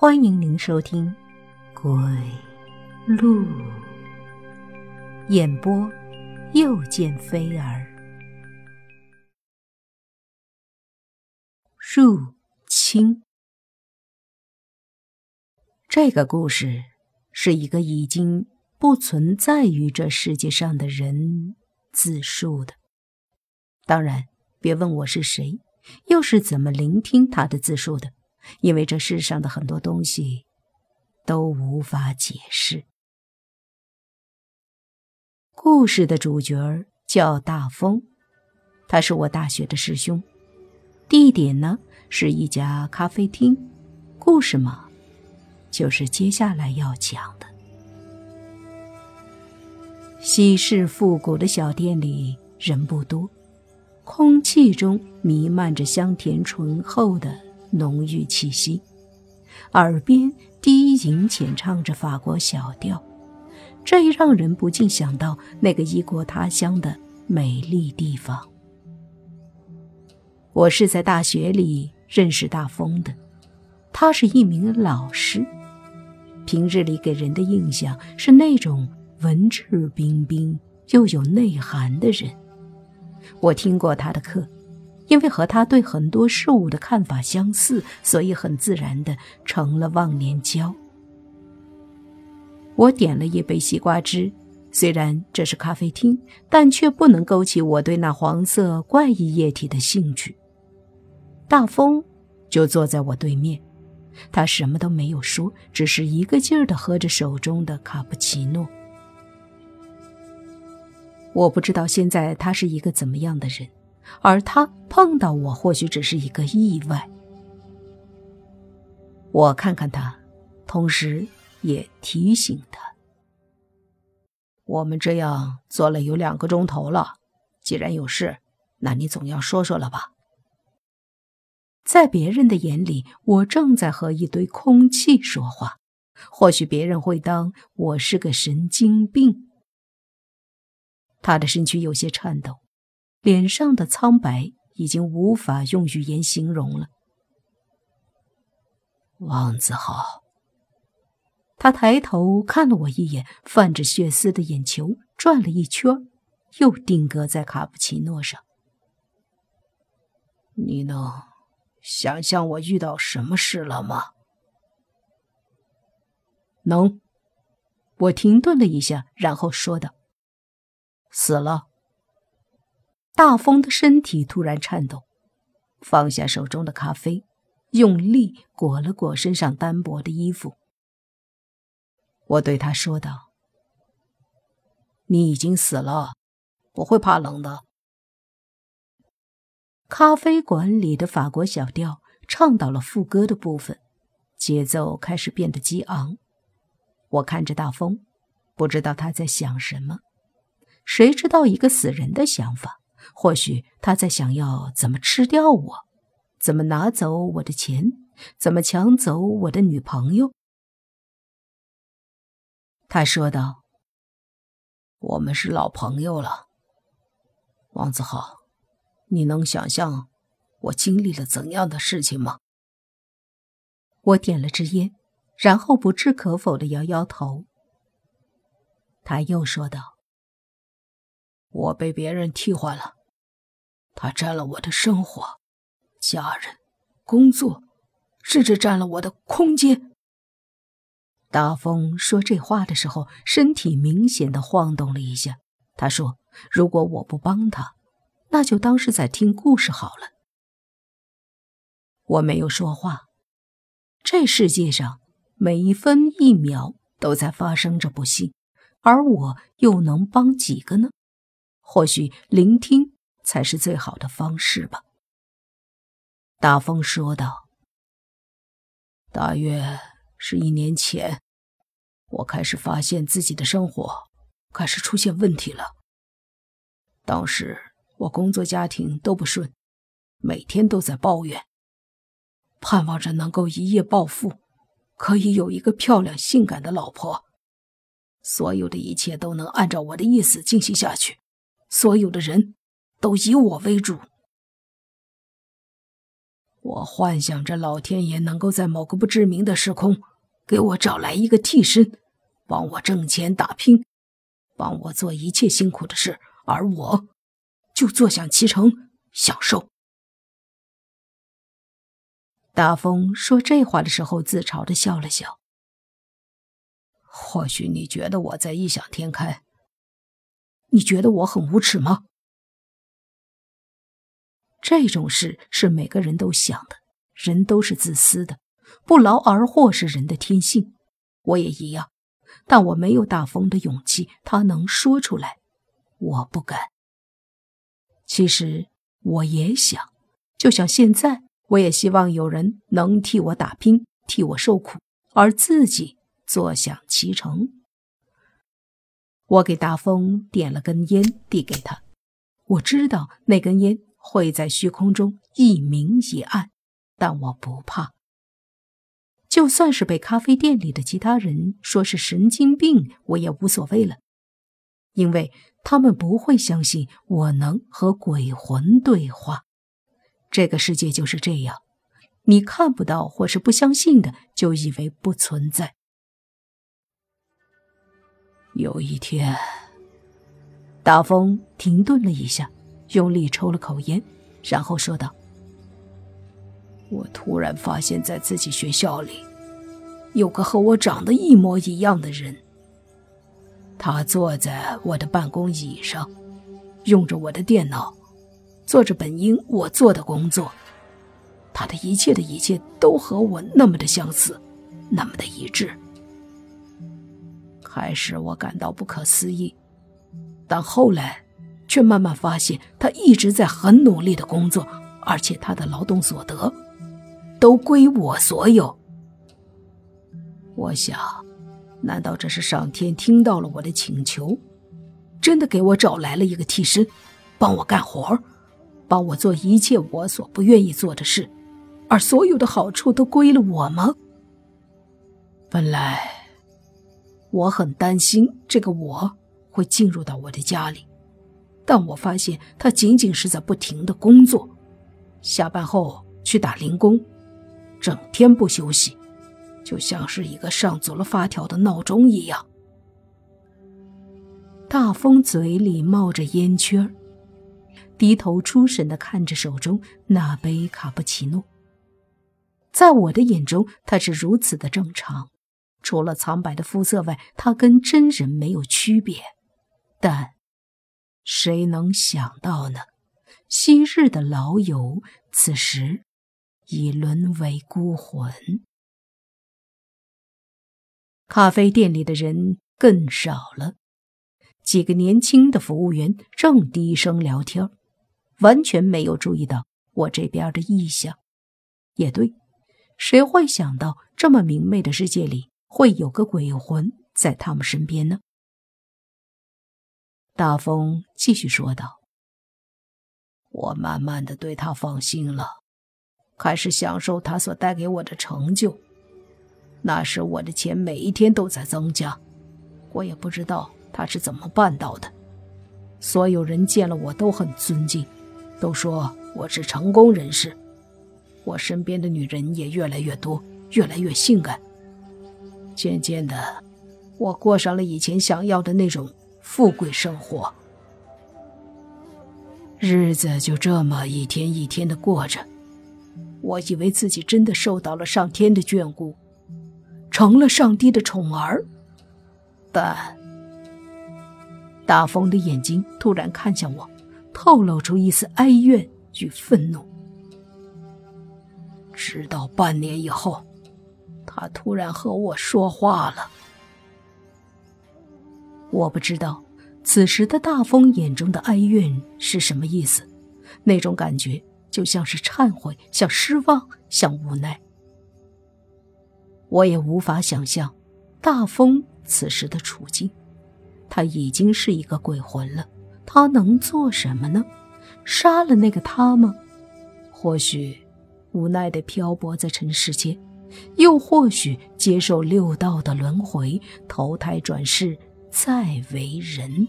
欢迎您收听《鬼路》演播，又见菲儿入侵。这个故事是一个已经不存在于这世界上的人自述的。当然，别问我是谁，又是怎么聆听他的自述的。因为这世上的很多东西都无法解释。故事的主角叫大风，他是我大学的师兄。地点呢是一家咖啡厅。故事嘛，就是接下来要讲的。西式复古的小店里人不多，空气中弥漫着香甜醇厚的。浓郁气息，耳边低吟浅唱着法国小调，这让人不禁想到那个异国他乡的美丽地方。我是在大学里认识大风的，他是一名老师，平日里给人的印象是那种文质彬彬又有内涵的人。我听过他的课。因为和他对很多事物的看法相似，所以很自然的成了忘年交。我点了一杯西瓜汁，虽然这是咖啡厅，但却不能勾起我对那黄色怪异液体的兴趣。大风就坐在我对面，他什么都没有说，只是一个劲儿的喝着手中的卡布奇诺。我不知道现在他是一个怎么样的人。而他碰到我，或许只是一个意外。我看看他，同时也提醒他：我们这样坐了有两个钟头了，既然有事，那你总要说说了吧？在别人的眼里，我正在和一堆空气说话，或许别人会当我是个神经病。他的身躯有些颤抖。脸上的苍白已经无法用语言形容了。王子豪，他抬头看了我一眼，泛着血丝的眼球转了一圈，又定格在卡布奇诺上。你能想象我遇到什么事了吗？能。我停顿了一下，然后说道：“死了。”大风的身体突然颤抖，放下手中的咖啡，用力裹了裹身上单薄的衣服。我对他说道：“你已经死了，不会怕冷的。”咖啡馆里的法国小调唱到了副歌的部分，节奏开始变得激昂。我看着大风，不知道他在想什么。谁知道一个死人的想法？或许他在想要怎么吃掉我，怎么拿走我的钱，怎么抢走我的女朋友。他说道：“我们是老朋友了，王子豪，你能想象我经历了怎样的事情吗？”我点了支烟，然后不置可否的摇摇头。他又说道。我被别人替换了，他占了我的生活、家人、工作，甚至占了我的空间。大风说这话的时候，身体明显的晃动了一下。他说：“如果我不帮他，那就当是在听故事好了。”我没有说话。这世界上每一分一秒都在发生着不幸，而我又能帮几个呢？或许聆听才是最好的方式吧。”大风说道。“大约是一年前，我开始发现自己的生活开始出现问题了。当时我工作、家庭都不顺，每天都在抱怨，盼望着能够一夜暴富，可以有一个漂亮、性感的老婆，所有的一切都能按照我的意思进行下去。”所有的人都以我为主。我幻想着老天爷能够在某个不知名的时空，给我找来一个替身，帮我挣钱打拼，帮我做一切辛苦的事，而我，就坐享其成，享受。大风说这话的时候，自嘲的笑了笑。或许你觉得我在异想天开，你觉得我很无耻吗？这种事是每个人都想的，人都是自私的，不劳而获是人的天性，我也一样。但我没有大风的勇气，他能说出来，我不敢。其实我也想，就像现在，我也希望有人能替我打拼，替我受苦，而自己坐享其成。我给大风点了根烟，递给他。我知道那根烟。会在虚空中一明一暗，但我不怕。就算是被咖啡店里的其他人说是神经病，我也无所谓了，因为他们不会相信我能和鬼魂对话。这个世界就是这样，你看不到或是不相信的，就以为不存在。有一天，大风停顿了一下。用力抽了口烟，然后说道：“我突然发现，在自己学校里，有个和我长得一模一样的人。他坐在我的办公椅上，用着我的电脑，做着本应我做的工作。他的一切的一切都和我那么的相似，那么的一致。开始我感到不可思议，但后来……”却慢慢发现，他一直在很努力的工作，而且他的劳动所得都归我所有。我想，难道这是上天听到了我的请求，真的给我找来了一个替身，帮我干活，帮我做一切我所不愿意做的事，而所有的好处都归了我吗？本来我很担心这个我会进入到我的家里。但我发现他仅仅是在不停的工作，下班后去打零工，整天不休息，就像是一个上足了发条的闹钟一样。大风嘴里冒着烟圈低头出神的看着手中那杯卡布奇诺。在我的眼中，他是如此的正常，除了苍白的肤色外，他跟真人没有区别。但。谁能想到呢？昔日的老友，此时已沦为孤魂。咖啡店里的人更少了，几个年轻的服务员正低声聊天，完全没有注意到我这边的异象。也对，谁会想到这么明媚的世界里会有个鬼魂在他们身边呢？大风继续说道：“我慢慢的对他放心了，开始享受他所带给我的成就。那时我的钱每一天都在增加，我也不知道他是怎么办到的。所有人见了我都很尊敬，都说我是成功人士。我身边的女人也越来越多，越来越性感。渐渐的，我过上了以前想要的那种。”富贵生活，日子就这么一天一天的过着。我以为自己真的受到了上天的眷顾，成了上帝的宠儿。但大风的眼睛突然看向我，透露出一丝哀怨与愤怒。直到半年以后，他突然和我说话了。我不知道，此时的大风眼中的哀怨是什么意思？那种感觉就像是忏悔，像失望，像无奈。我也无法想象大风此时的处境。他已经是一个鬼魂了，他能做什么呢？杀了那个他吗？或许无奈的漂泊在尘世间，又或许接受六道的轮回，投胎转世。再为人。